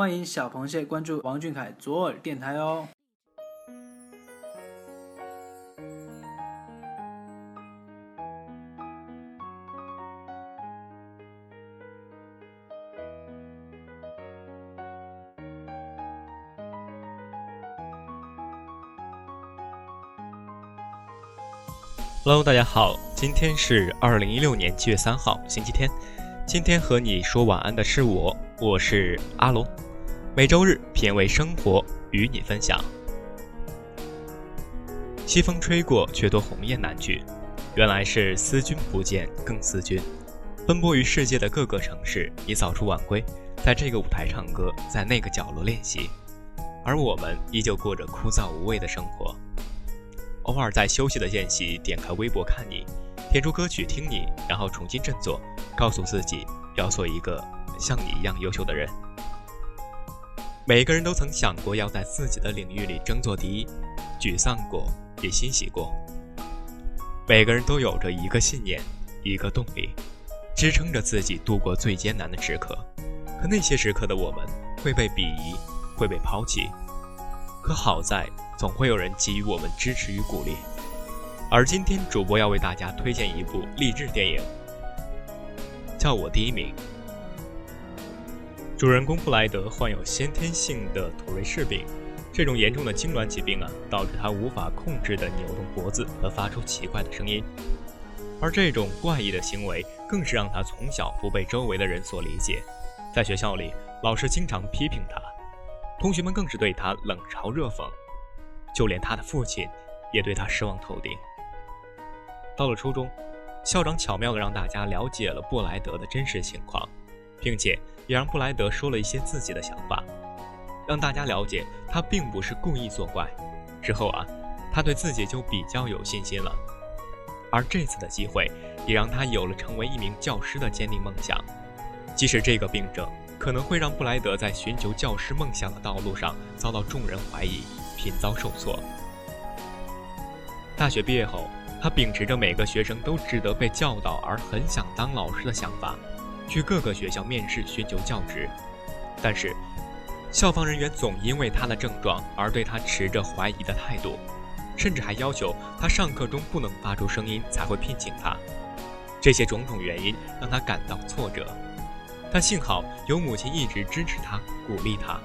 欢迎小螃蟹关注王俊凯左耳电台哦。Hello，大家好，今天是二零一六年七月三号，星期天。今天和你说晚安的是我，我是阿龙。每周日品味生活，与你分享。西风吹过，却多鸿雁南去。原来是思君不见更思君。奔波于世界的各个城市，你早出晚归，在这个舞台唱歌，在那个角落练习，而我们依旧过着枯燥无味的生活。偶尔在休息的间隙，点开微博看你，点出歌曲听你，然后重新振作，告诉自己要做一个像你一样优秀的人。每个人都曾想过要在自己的领域里争做第一，沮丧过，也欣喜过。每个人都有着一个信念，一个动力，支撑着自己度过最艰难的时刻。可那些时刻的我们会被鄙夷，会被抛弃。可好在。总会有人给予我们支持与鼓励，而今天主播要为大家推荐一部励志电影，叫我第一名。主人公布莱德患有先天性的土瑞氏病，这种严重的痉挛疾病啊，导致他无法控制的扭动脖子和发出奇怪的声音，而这种怪异的行为更是让他从小不被周围的人所理解，在学校里，老师经常批评他，同学们更是对他冷嘲热讽。就连他的父亲也对他失望透顶。到了初中，校长巧妙地让大家了解了布莱德的真实情况，并且也让布莱德说了一些自己的想法，让大家了解他并不是故意作怪。之后啊，他对自己就比较有信心了。而这次的机会也让他有了成为一名教师的坚定梦想，即使这个病症可能会让布莱德在寻求教师梦想的道路上遭到众人怀疑。频遭受挫。大学毕业后，他秉持着每个学生都值得被教导而很想当老师的想法，去各个学校面试寻求教职。但是，校方人员总因为他的症状而对他持着怀疑的态度，甚至还要求他上课中不能发出声音才会聘请他。这些种种原因让他感到挫折，但幸好有母亲一直支持他、鼓励他，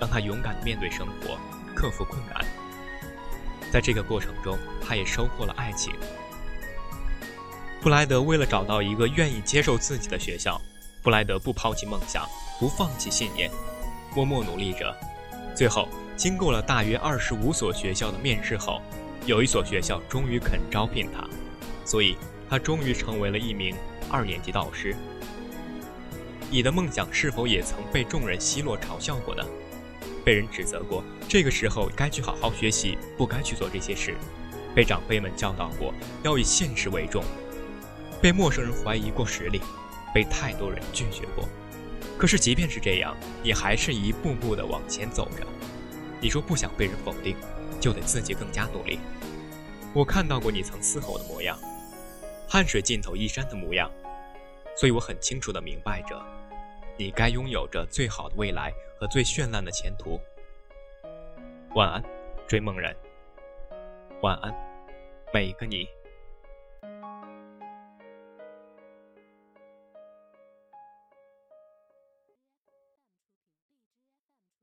让他勇敢面对生活。克服困难，在这个过程中，他也收获了爱情。布莱德为了找到一个愿意接受自己的学校，布莱德不抛弃梦想，不放弃信念，默默努力着。最后，经过了大约二十五所学校的面试后，有一所学校终于肯招聘他，所以他终于成为了一名二年级导师。你的梦想是否也曾被众人奚落嘲笑过呢？被人指责过，这个时候该去好好学习，不该去做这些事；被长辈们教导过要以现实为重；被陌生人怀疑过实力；被太多人拒绝过。可是即便是这样，你还是一步步的往前走着。你说不想被人否定，就得自己更加努力。我看到过你曾嘶吼的模样，汗水浸透衣衫的模样，所以我很清楚的明白着。你该拥有着最好的未来和最绚烂的前途。晚安，追梦人。晚安，每一个你。